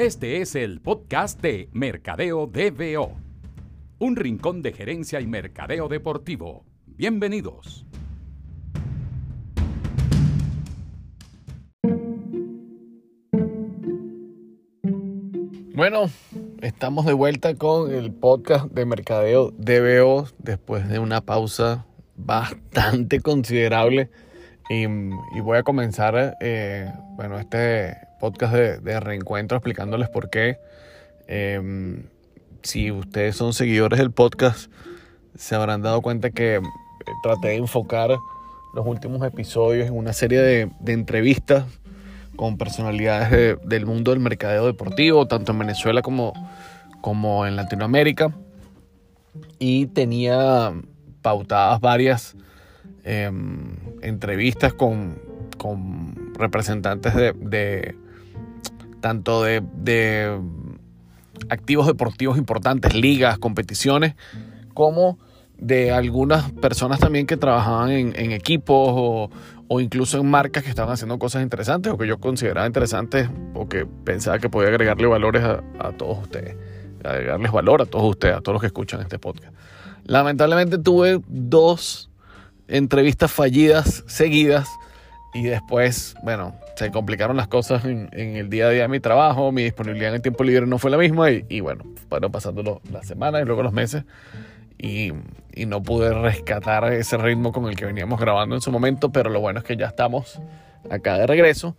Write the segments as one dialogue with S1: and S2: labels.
S1: Este es el podcast de Mercadeo DBO, un rincón de gerencia y mercadeo deportivo. Bienvenidos.
S2: Bueno, estamos de vuelta con el podcast de Mercadeo DBO después de una pausa bastante considerable y, voy a comenzar, eh, bueno, este podcast de, reencuentro explicándoles por qué. Em, si ustedes son seguidores del podcast, se habrán dado cuenta que eh, traté de enfocar los últimos episodios en una serie de, entrevistas con personalidades del mundo del mercadeo deportivo, tanto en Venezuela como, como en Latinoamérica. Y tenía pautadas varias em, entrevistas con, con representantes de, tanto de, activos deportivos importantes, ligas, competiciones, como de algunas personas también que trabajaban en, equipos o, incluso en marcas que estaban haciendo cosas interesantes o que yo consideraba interesantes o que pensaba que podía agregarle valores a, a todos ustedes, agregarles valor a todos ustedes, a todos los que escuchan este podcast. Lamentablemente tuve dos entrevistas fallidas seguidas y después, bueno, se complicaron las cosas en, el día a día de mi trabajo, mi disponibilidad en el tiempo libre no fue la misma y, bueno, fueron pasando las semanas y luego los meses y, no pude rescatar ese ritmo con el que veníamos grabando en su momento, pero lo bueno es que ya estamos acá de regreso.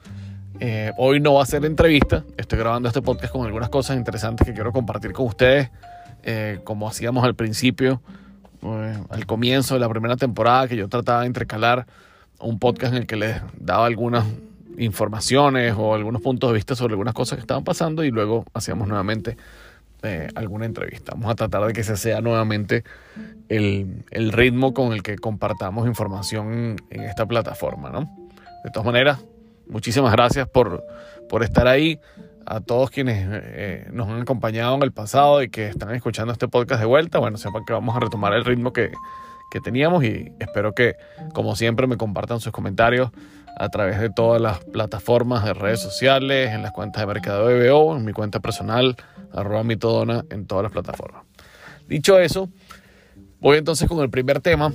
S2: Eh, hoy no va a ser entrevista, estoy grabando este podcast con algunas cosas interesantes que quiero compartir con ustedes, eh, como hacíamos al principio, eh, al comienzo de la primera temporada, que yo trataba de intercalar un podcast en el que les daba algunas informaciones o algunos puntos de vista sobre algunas cosas que estaban pasando y luego hacíamos nuevamente eh, alguna entrevista. Vamos a tratar de que ese sea nuevamente el, el, ritmo con el que compartamos información en esta plataforma. ¿no? De todas maneras, muchísimas gracias por, por estar ahí. A todos quienes eh, nos han acompañado en el pasado y que están escuchando este podcast de vuelta, bueno, sepan que vamos a retomar el ritmo que, que teníamos y espero que, como siempre, me compartan sus comentarios a través de todas las plataformas de redes sociales, en las cuentas de Mercado BBO, en mi cuenta personal, arroba mitodona, en todas las plataformas. Dicho eso, voy entonces con el primer tema,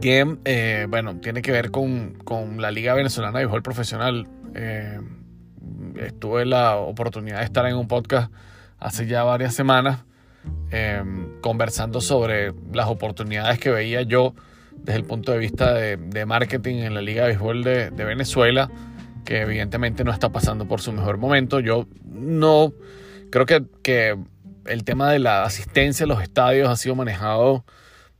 S2: que, eh, bueno, tiene que ver con, la Liga Venezolana de Béisbol Profesional. Eh, estuve la oportunidad de estar en un podcast hace ya varias semanas Em, conversando sobre las oportunidades que veía yo desde el punto de vista de, marketing en la Liga de Béisbol de, Venezuela, que evidentemente no está pasando por su mejor momento. Yo no creo que, que el tema de la asistencia a los estadios ha sido manejado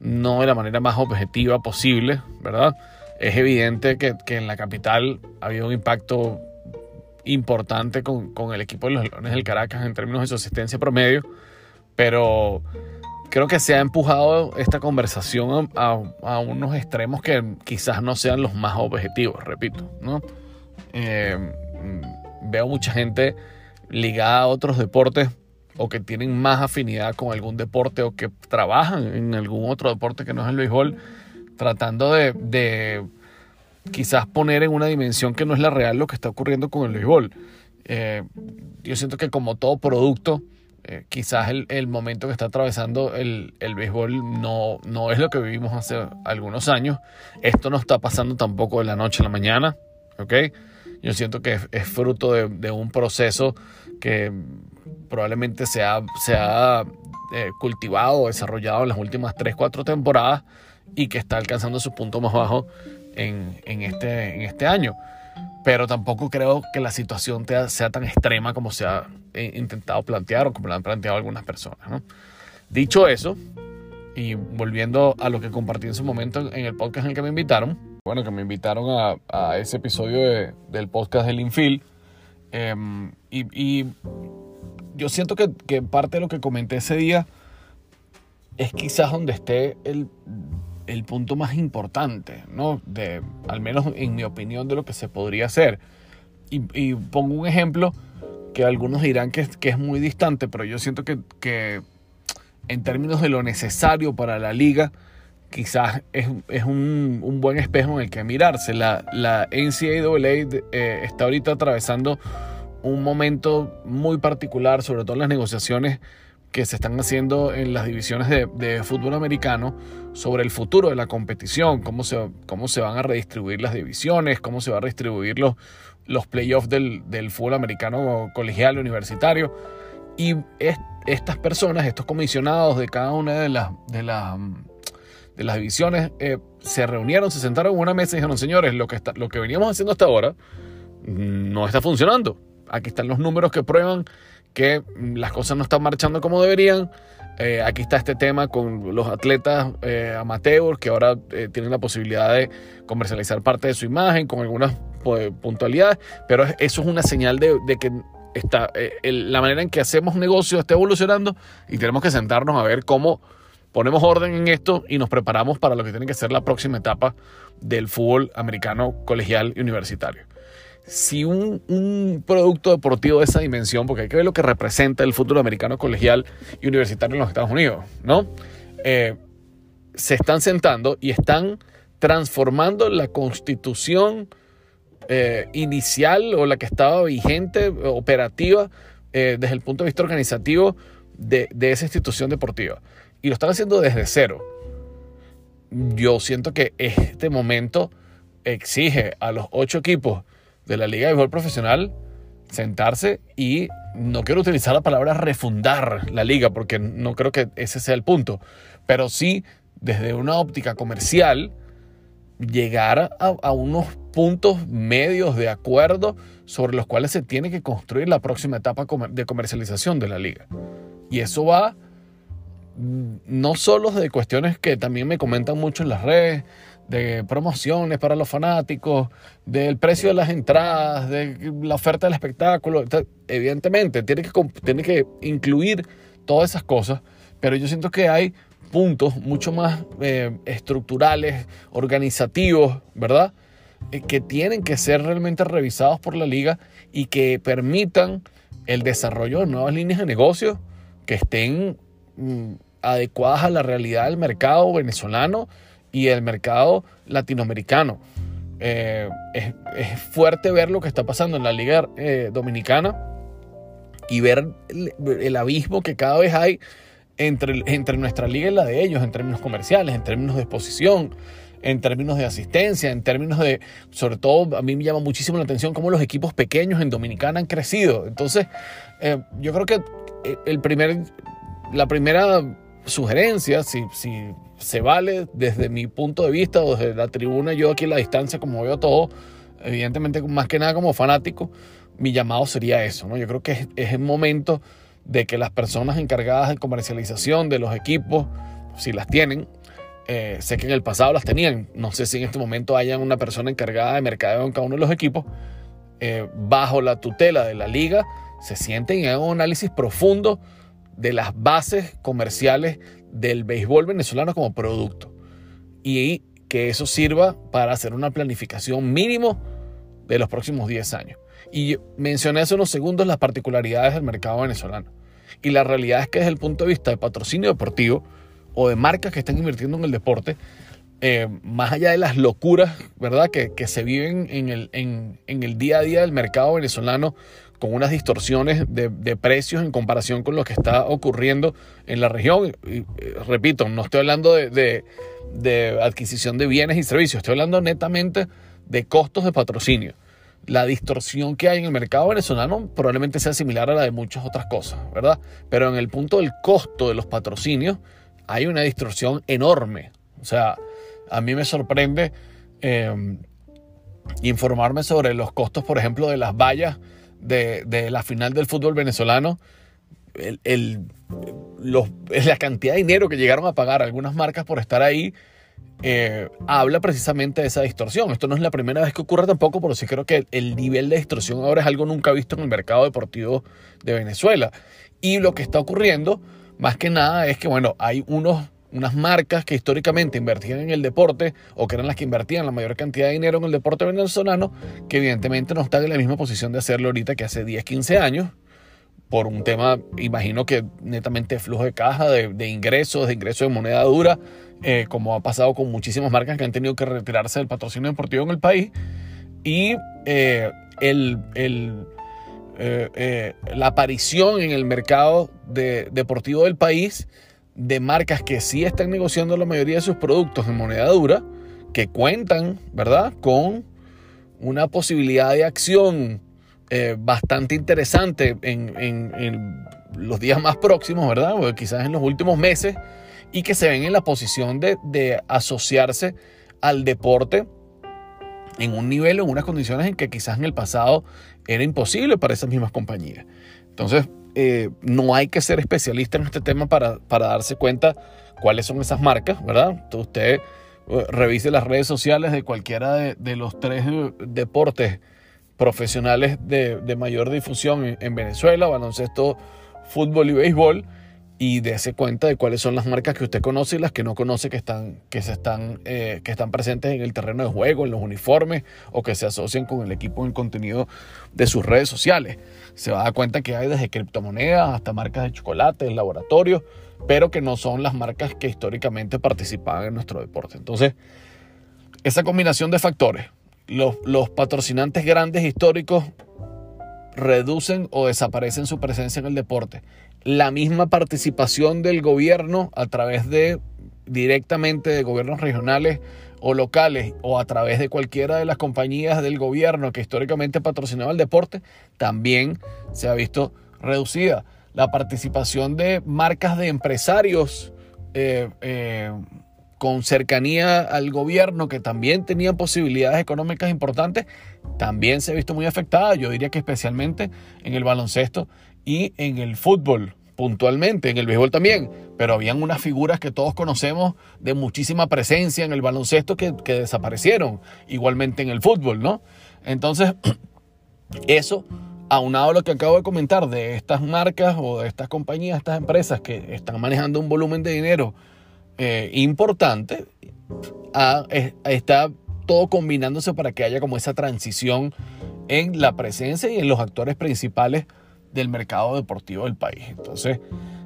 S2: no de la manera más objetiva posible, ¿verdad? Es evidente que, que en la capital ha habido un impacto importante con, con, el equipo de los Leones del Caracas en términos de su asistencia promedio pero creo que se ha empujado esta conversación a, unos extremos que quizás no sean los más objetivos, repito, ¿no? Eh, veo mucha gente ligada a otros deportes o que tienen más afinidad con algún deporte o que trabajan en algún otro deporte que no es el béisbol, tratando de, quizás poner en una dimensión que no es la real lo que está ocurriendo con el béisbol. Eh, yo siento que como todo producto, eh, quizás el, momento que está atravesando el, el béisbol no, no es lo que vivimos hace algunos años. Esto no está pasando tampoco de la noche a la mañana, ¿ok? Yo siento que es, fruto de, un proceso que probablemente se ha, se ha eh, cultivado desarrollado en las últimas 3, 4 temporadas y que está alcanzando su punto más bajo en, en, este, en este año pero tampoco creo que la situación sea tan extrema como se ha eh, intentado plantear o como lo han planteado algunas personas. Dicho eso, y volviendo a lo que compartí en su momento en el podcast en el que me invitaron, bueno, que me invitaron a, ese episodio del podcast del Infield, em, y, yo siento que, que parte de lo que comenté ese día es quizás donde esté el el punto más importante, ¿no? De, al menos en mi opinión, de lo que se podría hacer. Y, pongo un ejemplo que algunos dirán que, que, es muy distante, pero yo siento que, que, en términos de lo necesario para la liga, quizás es, es un, un, buen espejo en el que mirarse. La, la NCAA eh, está ahorita atravesando un momento muy particular, sobre todo en las negociaciones que se están haciendo en las divisiones de, fútbol americano sobre el futuro de la competición, cómo se, cómo se van a redistribuir las divisiones, cómo se van a redistribuir los, los playoffs del, del fútbol americano colegial universitario. Y estas personas, estos comisionados de cada una de las, de las, de las divisiones, eh, se reunieron, se sentaron en una mesa y dijeron, señores, lo que, está, lo que veníamos haciendo hasta ahora no está funcionando. Aquí están los números que prueban que las cosas no están marchando como deberían. Eh, aquí está este tema con los atletas eh, amateurs que ahora eh, tienen la posibilidad de comercializar parte de su imagen con algunas pues, puntualidades, pero eso es una señal de, que está, la manera en que hacemos negocios está evolucionando y tenemos que sentarnos a ver cómo ponemos orden en esto y nos preparamos para lo que tiene que ser la próxima etapa del fútbol americano colegial y universitario si un, producto deportivo de esa dimensión, porque hay que ver lo que representa el fútbol americano colegial y universitario en los Estados Unidos, ¿no? Eh, se están sentando y están transformando la constitución eh, inicial o la que estaba vigente, operativa, eh, desde el punto de vista organizativo de, de esa institución deportiva. Y lo están haciendo desde cero. Yo siento que este momento exige a los ocho equipos de la Liga de Béisbol Profesional sentarse y no quiero utilizar la palabra refundar la liga porque no creo que ese sea el punto, pero sí desde una óptica comercial llegar a, unos puntos medios de acuerdo sobre los cuales se tiene que construir la próxima etapa de comercialización de la liga. Y eso va mm, no solo de cuestiones que también me comentan mucho en las redes, de promociones para los fanáticos, del precio de las entradas, de la oferta del espectáculo. Evidentemente, tiene que, tiene que incluir todas esas cosas, pero yo siento que hay puntos mucho más eh, estructurales, organizativos, ¿verdad? Eh, que tienen que ser realmente revisados por la liga y que permitan el desarrollo de nuevas líneas de negocio que estén mm, adecuadas a la realidad del mercado venezolano y el mercado latinoamericano. Eh, es, fuerte ver lo que está pasando en la Liga eh, Dominicana y ver el, abismo que cada vez hay entre, entre nuestra liga y la de ellos, en términos comerciales, en términos de exposición, en términos de asistencia, en términos de, sobre todo, a mí me llama muchísimo la atención cómo los equipos pequeños en Dominicana han crecido. Entonces, eh, yo creo que el primer, la primera sugerencia, si, si se vale desde mi punto de vista o desde la tribuna, yo aquí a la distancia, como veo todo, evidentemente más que nada como fanático, mi llamado sería eso, ¿no? Yo creo que es, el momento de que las personas encargadas de comercialización de los equipos, si las tienen, eh, sé que en el pasado las tenían, no sé si en este momento hayan una persona encargada de mercadeo en cada uno de los equipos, eh, bajo la tutela de la liga, se sienten y hagan un análisis profundo de las bases comerciales del béisbol venezolano como producto y que eso sirva para hacer una planificación mínimo de los próximos 10 años. Y mencioné hace unos segundos las particularidades del mercado venezolano. Y la realidad es que desde el punto de vista de patrocinio deportivo o de marcas que están invirtiendo en el deporte, eh, más allá de las locuras ¿verdad? Que, que se viven en el, en, en el día a día del mercado venezolano con unas distorsiones de, precios en comparación con lo que está ocurriendo en la región. Eh, repito, no estoy hablando de, adquisición de bienes y servicios, estoy hablando netamente de costos de patrocinio. La distorsión que hay en el mercado venezolano probablemente sea similar a la de muchas otras cosas, ¿verdad? Pero en el punto del costo de los patrocinios hay una distorsión enorme. O sea, a mí me sorprende eh, informarme sobre los costos, por ejemplo, de las vallas de, la final del fútbol venezolano, el, la cantidad de dinero que llegaron a pagar algunas marcas por estar ahí, eh, habla precisamente de esa distorsión. Esto no es la primera vez que ocurre tampoco, pero sí creo que el nivel de distorsión ahora es algo nunca visto en el mercado deportivo de Venezuela. Y lo que está ocurriendo, más que nada, es que, bueno, hay unos unas marcas que históricamente invertían en el deporte o que eran las que invertían la mayor cantidad de dinero en el deporte venezolano, que evidentemente no están en la misma posición de hacerlo ahorita que hace 10, 15 años, por un tema, imagino que netamente de flujo de caja, de, ingresos, de ingresos de moneda dura, eh, como ha pasado con muchísimas marcas que han tenido que retirarse del patrocinio deportivo en el país. Y eh, el, eh, eh, la aparición en el mercado deportivo del país de marcas que sí están negociando la mayoría de sus productos en moneda dura, que cuentan, ¿verdad?, con una posibilidad de acción eh, bastante interesante en, los días más próximos, ¿verdad? O quizás en los últimos meses, y que se ven en la posición de, de asociarse al deporte en un nivel en unas condiciones en que quizás en el pasado era imposible para esas mismas compañías. Entonces, eh, no hay que ser especialista en este tema para, para darse cuenta cuáles son esas marcas, ¿verdad? Usted eh, revise las redes sociales de cualquiera de, los tres eh, deportes profesionales de, de mayor difusión en Venezuela, baloncesto, fútbol y béisbol, y dése cuenta de cuáles son las marcas que usted conoce y las que no conoce que están, que se están, eh, que están presentes en el terreno de juego, en los uniformes o que se asocian con el equipo en el contenido de sus redes sociales. Se va a dar cuenta que hay desde criptomonedas hasta marcas de chocolate, laboratorios, pero que no son las marcas que históricamente participaban en nuestro deporte. Entonces, esa combinación de factores, los, los patrocinantes grandes históricos reducen o desaparecen su presencia en el deporte la misma participación del gobierno a través de directamente de gobiernos regionales o locales o a través de cualquiera de las compañías del gobierno que históricamente patrocinaba el deporte, también se ha visto reducida. La participación de marcas de empresarios eh, eh, con cercanía al gobierno que también tenían posibilidades económicas importantes, también se ha visto muy afectada. Yo diría que especialmente en el baloncesto y en el fútbol puntualmente, en el béisbol también, pero habían unas figuras que todos conocemos de muchísima presencia en el baloncesto que, desaparecieron, igualmente en el fútbol, ¿no? Entonces, eso, aunado a lo que acabo de comentar de estas marcas o de estas compañías, estas empresas que están manejando un volumen de dinero eh, importante, está todo combinándose para que haya como esa transición en la presencia y en los actores principales del mercado deportivo del país. Entonces,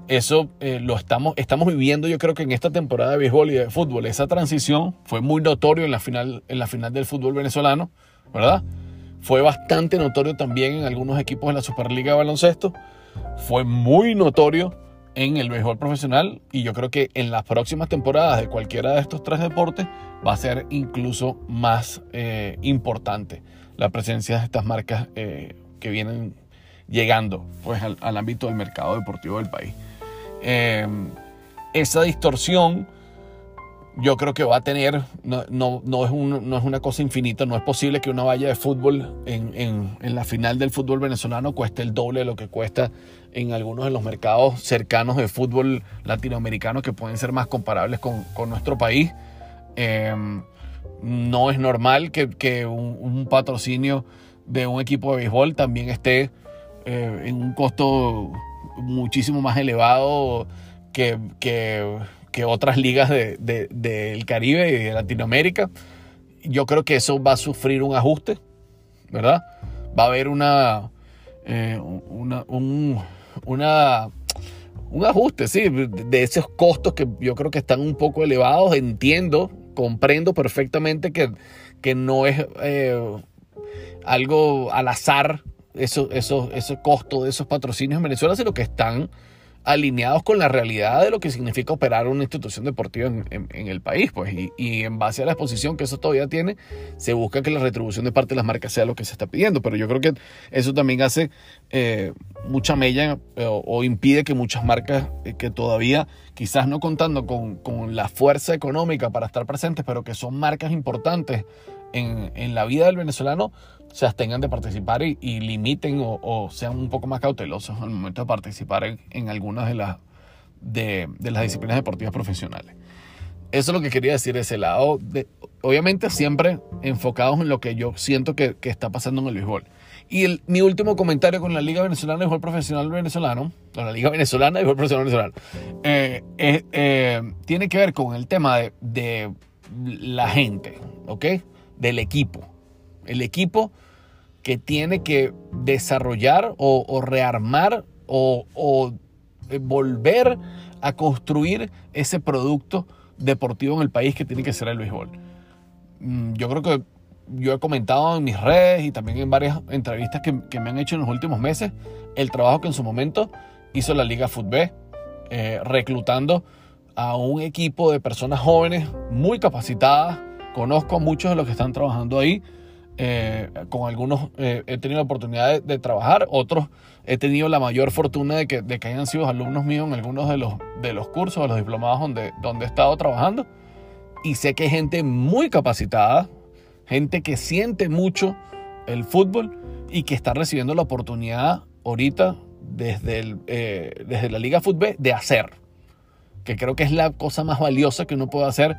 S2: eso eh, lo estamos, estamos viviendo yo creo que en esta temporada de béisbol y de fútbol. Esa transición fue muy notorio en la final, en la final del fútbol venezolano, ¿verdad? Fue bastante notorio también en algunos equipos de la Superliga de Baloncesto. Fue muy notorio en el béisbol profesional y yo creo que en las próximas temporadas de cualquiera de estos tres deportes va a ser incluso más eh, importante la presencia de estas marcas eh, que vienen llegando pues, al, ámbito del mercado deportivo del país. Eh, esa distorsión yo creo que va a tener, no, no, es no, es una cosa infinita, no es posible que una valla de fútbol en, en, en, la final del fútbol venezolano cueste el doble de lo que cuesta en algunos de los mercados cercanos de fútbol latinoamericano que pueden ser más comparables con, con nuestro país. Eh, no es normal que, que un, un, patrocinio de un equipo de béisbol también esté eh, en un costo muchísimo más elevado que, que, otras ligas del de, Caribe y de Latinoamérica. Yo creo que eso va a sufrir un ajuste, ¿verdad? Va a haber una, eh, una, un, un ajuste, sí, de esos costos que yo creo que están un poco elevados. Entiendo, comprendo perfectamente que, que no es eh, algo al azar eso, eso, ese costo de esos patrocinios en Venezuela, sino que están alineados con la realidad de lo que significa operar una institución deportiva en, el país. Pues, y, en base a la exposición que eso todavía tiene, se busca que la retribución de parte de las marcas sea lo que se está pidiendo. Pero yo creo que eso también hace eh, mucha mella eh, o, impide que muchas marcas eh, que todavía, quizás no contando con, con, la fuerza económica para estar presentes, pero que son marcas importantes en, en la vida del venezolano, se abstengan de participar y, limiten o, sean un poco más cautelosos al momento de participar en, algunas de las, de, las disciplinas deportivas profesionales. Eso es lo que quería decir ese lado. De, obviamente siempre enfocados en lo que yo siento que, está pasando en el béisbol. Y mi último comentario con la Liga Venezolana de Béisbol Profesional Venezolano, con la Liga Venezolana de Béisbol Profesional Venezolano, eh, eh, tiene que ver con el tema de, de la gente, ¿ok? Del equipo. El equipo que tiene que desarrollar o, rearmar o, eh, volver a construir ese producto deportivo en el país que tiene que ser el béisbol. Mm, yo creo que yo he comentado en mis redes y también en varias entrevistas que, me han hecho en los últimos meses el trabajo que en su momento hizo la Liga Fútbol, eh, reclutando a un equipo de personas jóvenes muy capacitadas. Conozco a muchos de los que están trabajando ahí. Eh, con algunos eh, he tenido la oportunidad de, trabajar, otros he tenido la mayor fortuna de que, de que hayan sido alumnos míos en algunos de los, de los cursos, de los diplomados donde, donde he estado trabajando. Y sé que hay gente muy capacitada, gente que siente mucho el fútbol y que está recibiendo la oportunidad ahorita desde, el, eh, desde la Liga Fútbol de hacer, que creo que es la cosa más valiosa que uno puede hacer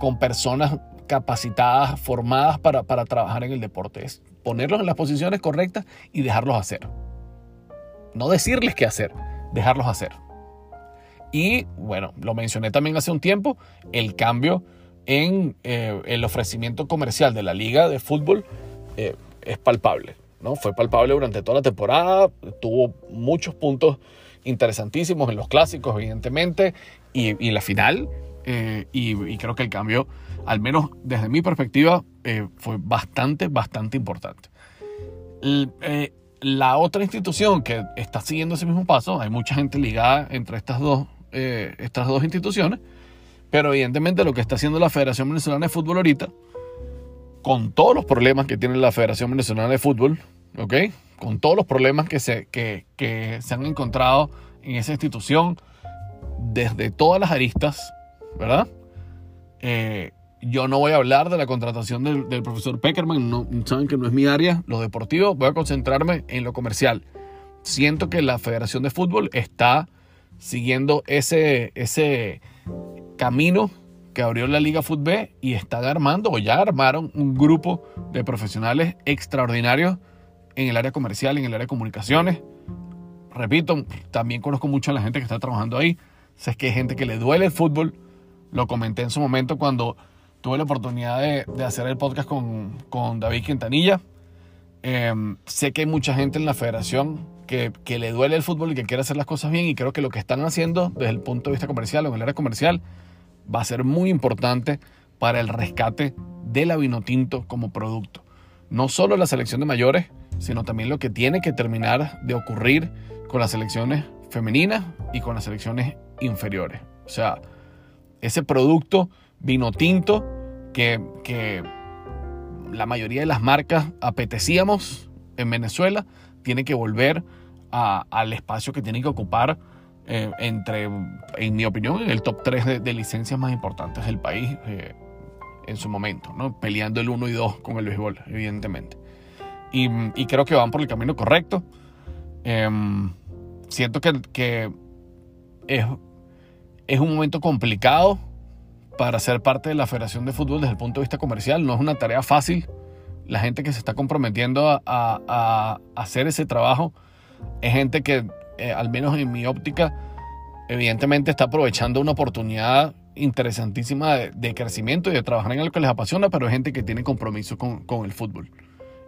S2: con personas capacitadas, formadas para, para trabajar en el deporte, es ponerlos en las posiciones correctas y dejarlos hacer. No decirles qué hacer, dejarlos hacer. Y bueno, lo mencioné también hace un tiempo, el cambio en eh, el ofrecimiento comercial de la liga de fútbol eh, es palpable. ¿no? Fue palpable durante toda la temporada, tuvo muchos puntos interesantísimos en los clásicos, evidentemente, y, y la final. Eh, y, creo que el cambio, al menos desde mi perspectiva, fue bastante, bastante importante. la otra institución que está siguiendo ese mismo paso, hay mucha gente ligada entre estas dos, estas dos instituciones, pero evidentemente lo que está haciendo la Federación Venezolana de Fútbol ahorita, con todos los problemas que tiene la Federación Venezolana de Fútbol, ¿ok? Con todos los problemas que se, que, que se han encontrado en esa institución, desde todas las aristas, ¿verdad? Eh, yo no voy a hablar de la contratación del, profesor Peckerman, no, saben que no es mi área, lo deportivo, voy a concentrarme en lo comercial. Siento que la Federación de Fútbol está siguiendo ese, ese, camino que abrió la Liga Fútbol y están armando o ya armaron un grupo de profesionales extraordinarios en el área comercial, en el área de comunicaciones. Repito, también conozco mucho a la gente que está trabajando ahí. Sé que hay gente que le duele el fútbol. Lo comenté en su momento cuando tuve la oportunidad de, hacer el podcast con, con David Quintanilla. Em, sé que hay mucha gente en la federación que, que, le duele el fútbol y que quiere hacer las cosas bien y creo que lo que están haciendo desde el punto de vista comercial o en el área comercial va a ser muy importante para el rescate de la Vinotinto como producto. No solo la selección de mayores, sino también lo que tiene que terminar de ocurrir con las selecciones femeninas y con las selecciones inferiores. O sea, ese producto Vinotinto que, que la mayoría de las marcas apetecíamos en Venezuela, tiene que volver al espacio que tiene que ocupar eh, entre, en mi opinión, en el top 3 de, licencias más importantes del país eh, en su momento, ¿no? peleando el 1 y 2 con el béisbol, evidentemente. Y, y, creo que van por el camino correcto. Em, siento que, que es, es un momento complicado para ser parte de la Federación de Fútbol desde el punto de vista comercial. No es una tarea fácil. La gente que se está comprometiendo a, hacer ese trabajo es gente que eh, al menos en mi óptica, evidentemente está aprovechando una oportunidad interesantísima de, crecimiento y de trabajar en algo que les apasiona, pero es gente que tiene compromiso con, el fútbol.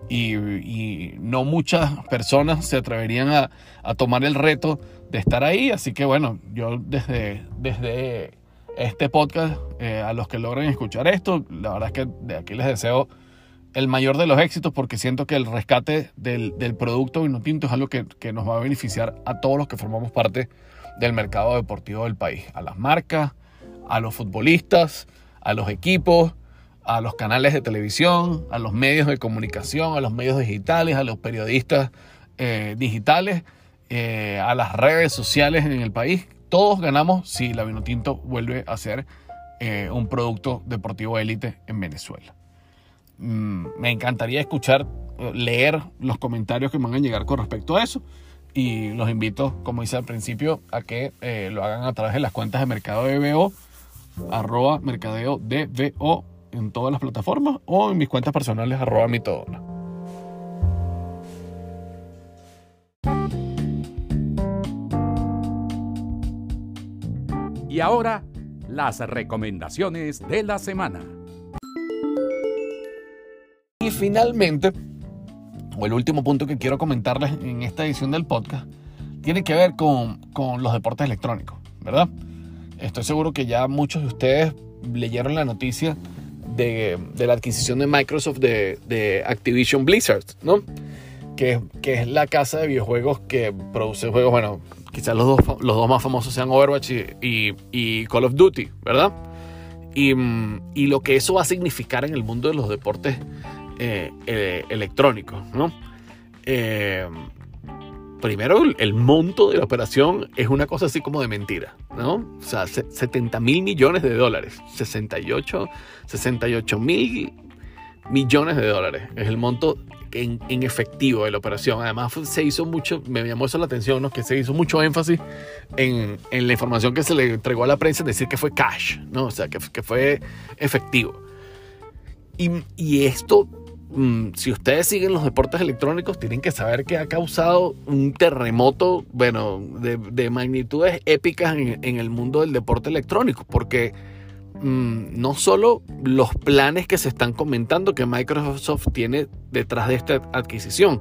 S2: Y, y, no muchas personas se atreverían a, a, tomar el reto de estar ahí, así que bueno, yo desde, desde este podcast, eh, a los que logren escuchar esto, la verdad es que de aquí les deseo el mayor de los éxitos porque siento que el rescate del, producto vino tinto es algo que, que, nos va a beneficiar a todos los que formamos parte del mercado deportivo del país, a las marcas, a los futbolistas, a los equipos, a los canales de televisión, a los medios de comunicación, a los medios digitales, a los periodistas eh, digitales, eh, a las redes sociales en el país. Todos ganamos si la Vinotinto vuelve a ser eh, un producto deportivo élite en Venezuela. Mm, me encantaría escuchar, leer los comentarios que me van a llegar con respecto a eso. Y los invito, como hice al principio, a que eh, lo hagan a través de las cuentas de Mercado DBO, arroba Mercadeo en todas las plataformas o en mis cuentas personales, arroba mitodona.
S1: Y ahora, las recomendaciones de la semana.
S2: Y finalmente, o el último punto que quiero comentarles en esta edición del podcast, tiene que ver con, con los deportes electrónicos, ¿verdad? Estoy seguro que ya muchos de ustedes leyeron la noticia de, la adquisición de Microsoft de, Activision Blizzard, ¿no? Que, es la casa de videojuegos que produce juegos, bueno, quizás los dos, los dos más famosos sean Overwatch y, y, Call of Duty, ¿verdad? Y, y, lo que eso va a significar en el mundo de los deportes eh, eh, electrónicos, ¿no? Eh, primero, el monto de la operación es una cosa así como de mentira, ¿no? O sea, 70 mil millones de dólares, 68, 68 mil millones de dólares es el monto en, efectivo de la operación. Además, se hizo mucho, me llamó eso la atención, ¿no? que se hizo mucho énfasis en, en, la información que se le entregó a la prensa, decir que fue cash, ¿no? O sea, que, que fue efectivo. Y, y esto Mm, si ustedes siguen los deportes electrónicos, tienen que saber que ha causado un terremoto, bueno, de, magnitudes épicas en, el mundo del deporte electrónico, porque mm, no solo los planes que se están comentando que Microsoft tiene detrás de esta adquisición,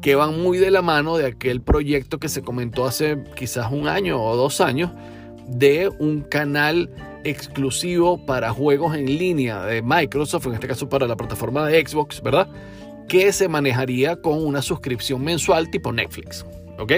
S2: que van muy de la mano de aquel proyecto que se comentó hace quizás un año o dos años, de un canal exclusivo para juegos en línea de Microsoft, en este caso para la plataforma de Xbox, ¿verdad? Que se manejaría con una suscripción mensual tipo Netflix, ¿ok?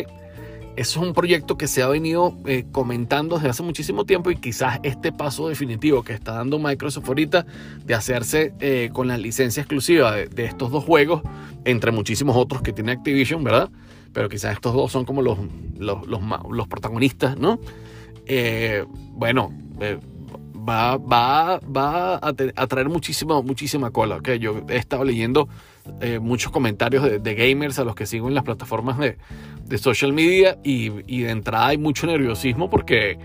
S2: Es un proyecto que se ha venido eh, comentando desde hace muchísimo tiempo y quizás este paso definitivo que está dando Microsoft ahorita de hacerse eh, con la licencia exclusiva de, estos dos juegos, entre muchísimos otros que tiene Activision, ¿verdad? Pero quizás estos dos son como los, los, los, protagonistas, ¿no? Eh, bueno, va, va, va a, traer muchísima, muchísima cola. ¿okay? Yo he estado leyendo eh, muchos comentarios de, gamers a los que sigo en las plataformas de, de social media y, y, de entrada hay mucho nerviosismo porque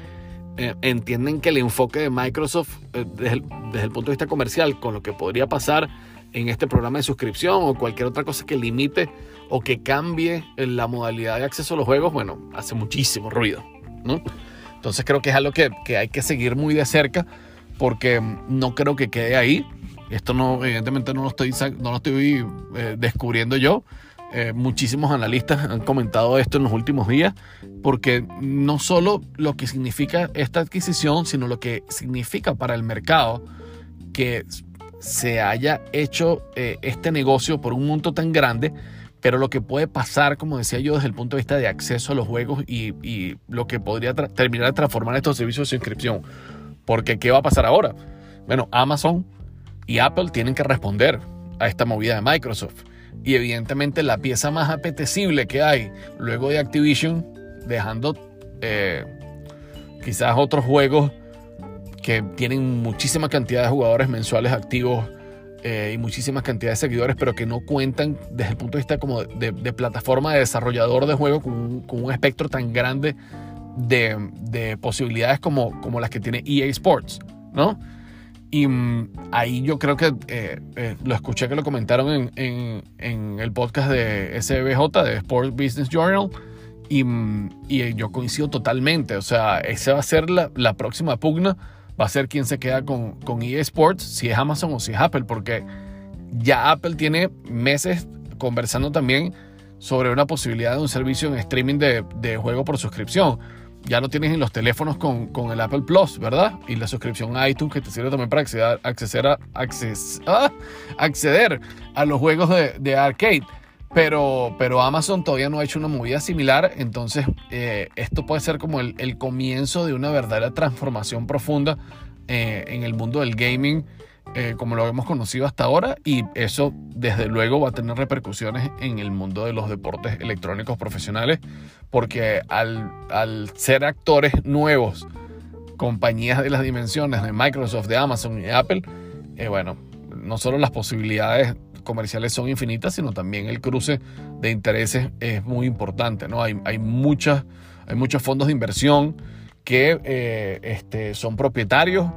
S2: eh, entienden que el enfoque de Microsoft eh, desde, el, desde el punto de vista comercial con lo que podría pasar en este programa de suscripción o cualquier otra cosa que limite o que cambie la modalidad de acceso a los juegos, bueno, hace muchísimo ruido, ¿no? Entonces creo que es algo que, que hay que seguir muy de cerca porque no creo que quede ahí. Esto no, evidentemente no lo estoy, no lo estoy eh, descubriendo yo. Eh, muchísimos analistas han comentado esto en los últimos días, porque no solo lo que significa esta adquisición, sino lo que significa para el mercado que se haya hecho eh, este negocio por un monto tan grande pero lo que puede pasar, como decía yo, desde el punto de vista de acceso a los juegos y, lo que podría terminar de transformar estos servicios de suscripción. Porque, ¿qué va a pasar ahora? Bueno, Amazon y Apple tienen que responder a esta movida de Microsoft. Y evidentemente la pieza más apetecible que hay luego de Activision, dejando eh, quizás otros juegos que tienen muchísima cantidad de jugadores mensuales activos eh, y muchísimas cantidades de seguidores, pero que no cuentan desde el punto de vista como de, plataforma de desarrollador de juego con, un espectro tan grande de, posibilidades como, como las que tiene EA Sports, ¿no? Y mm, ahí yo creo que eh, eh, lo escuché que lo comentaron en, en, el podcast de SBJ, de Sports Business Journal, y, mm, y, yo coincido totalmente. O sea, esa va a ser la, la próxima pugna va a ser quien se queda con, con Sports, si es Amazon o si es Apple, porque ya Apple tiene meses conversando también sobre una posibilidad de un servicio en streaming de, de juego por suscripción. Ya lo tienes en los teléfonos con, con, el Apple Plus, ¿verdad? Y la suscripción a iTunes que te sirve también para acceder, acceder, a, ah, acceder a los juegos de, de arcade. Pero, pero Amazon todavía no ha hecho una movida similar, entonces eh, esto puede ser como el, el, comienzo de una verdadera transformación profunda eh, en el mundo del gaming, eh, como lo hemos conocido hasta ahora, y eso desde luego va a tener repercusiones en el mundo de los deportes electrónicos profesionales, porque al, al ser actores nuevos, compañías de las dimensiones de Microsoft, de Amazon y Apple, bueno, no solo las posibilidades comerciales son infinitas, sino también el cruce de intereses es muy importante. ¿no? Hay, hay, muchas, hay muchos fondos de inversión que eh, este, son propietarios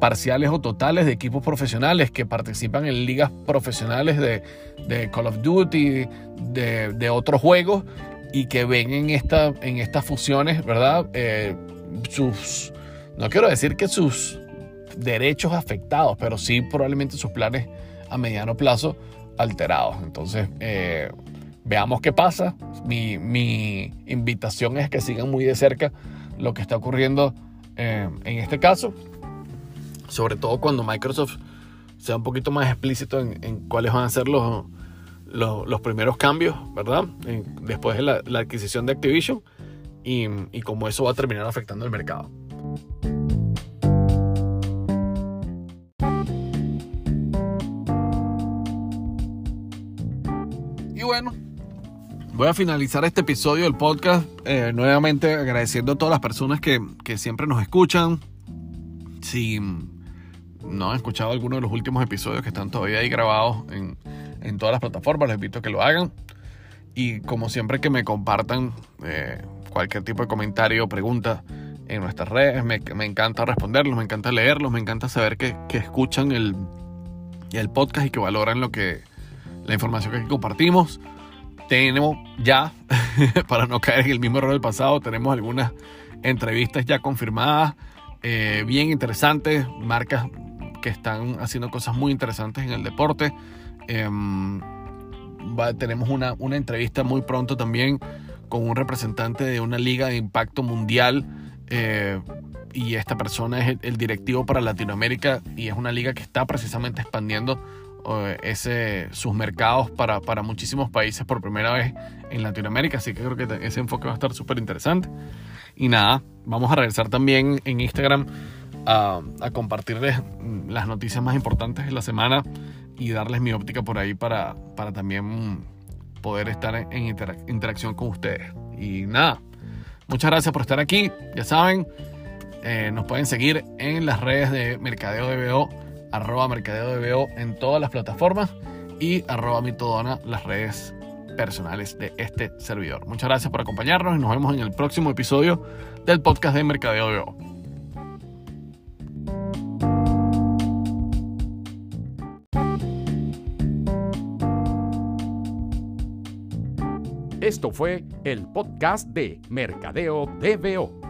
S2: parciales o totales de equipos profesionales que participan en ligas profesionales de, de Call of Duty, de, de, otros juegos y que ven en, esta, en estas fusiones, ¿verdad? Eh, sus, no quiero decir que sus derechos afectados, pero sí probablemente sus planes a mediano plazo alterados. Entonces, eh, veamos qué pasa. Mi, invitación es que sigan muy de cerca lo que está ocurriendo eh, en este caso, sobre todo cuando Microsoft sea un poquito más explícito en, cuáles van a ser los, los, primeros cambios, ¿verdad? después de la, adquisición de Activision y, y cómo eso va a terminar afectando el mercado. Voy a finalizar este episodio del podcast eh, nuevamente agradeciendo a todas las personas que, que siempre nos escuchan. Si no han escuchado alguno de los últimos episodios que están todavía ahí grabados en, en todas las plataformas, les invito a que lo hagan. Y como siempre que me compartan eh, cualquier tipo de comentario o pregunta en nuestras redes, me, me, encanta responderlos, me encanta leerlos, me encanta saber que, que escuchan el, el podcast y que valoran lo que, la información que compartimos. Tenemos ya, para no caer en el mismo error del pasado, tenemos algunas entrevistas ya confirmadas, eh, bien interesantes, marcas que están haciendo cosas muy interesantes en el deporte. Em, tenemos una, una, entrevista muy pronto también con un representante de una liga de impacto mundial. Eh, y esta persona es el, directivo para Latinoamérica y es una liga que está precisamente expandiendo ese, sus mercados para, para, muchísimos países por primera vez en Latinoamérica. Así que creo que ese enfoque va a estar súper interesante. Y nada, vamos a regresar también en Instagram a, compartirles las noticias más importantes de la semana y darles mi óptica por ahí para, para también poder estar en interacción con ustedes. Y nada, muchas gracias por estar aquí. Ya saben, eh, nos pueden seguir en las redes de Mercadeo DBO, arroba Mercadeo DBO en todas las plataformas y arroba mitodona las redes personales de este servidor. Muchas gracias por acompañarnos y nos vemos en el próximo episodio del podcast de Mercadeo DBO.
S1: Esto fue el podcast de Mercadeo DBO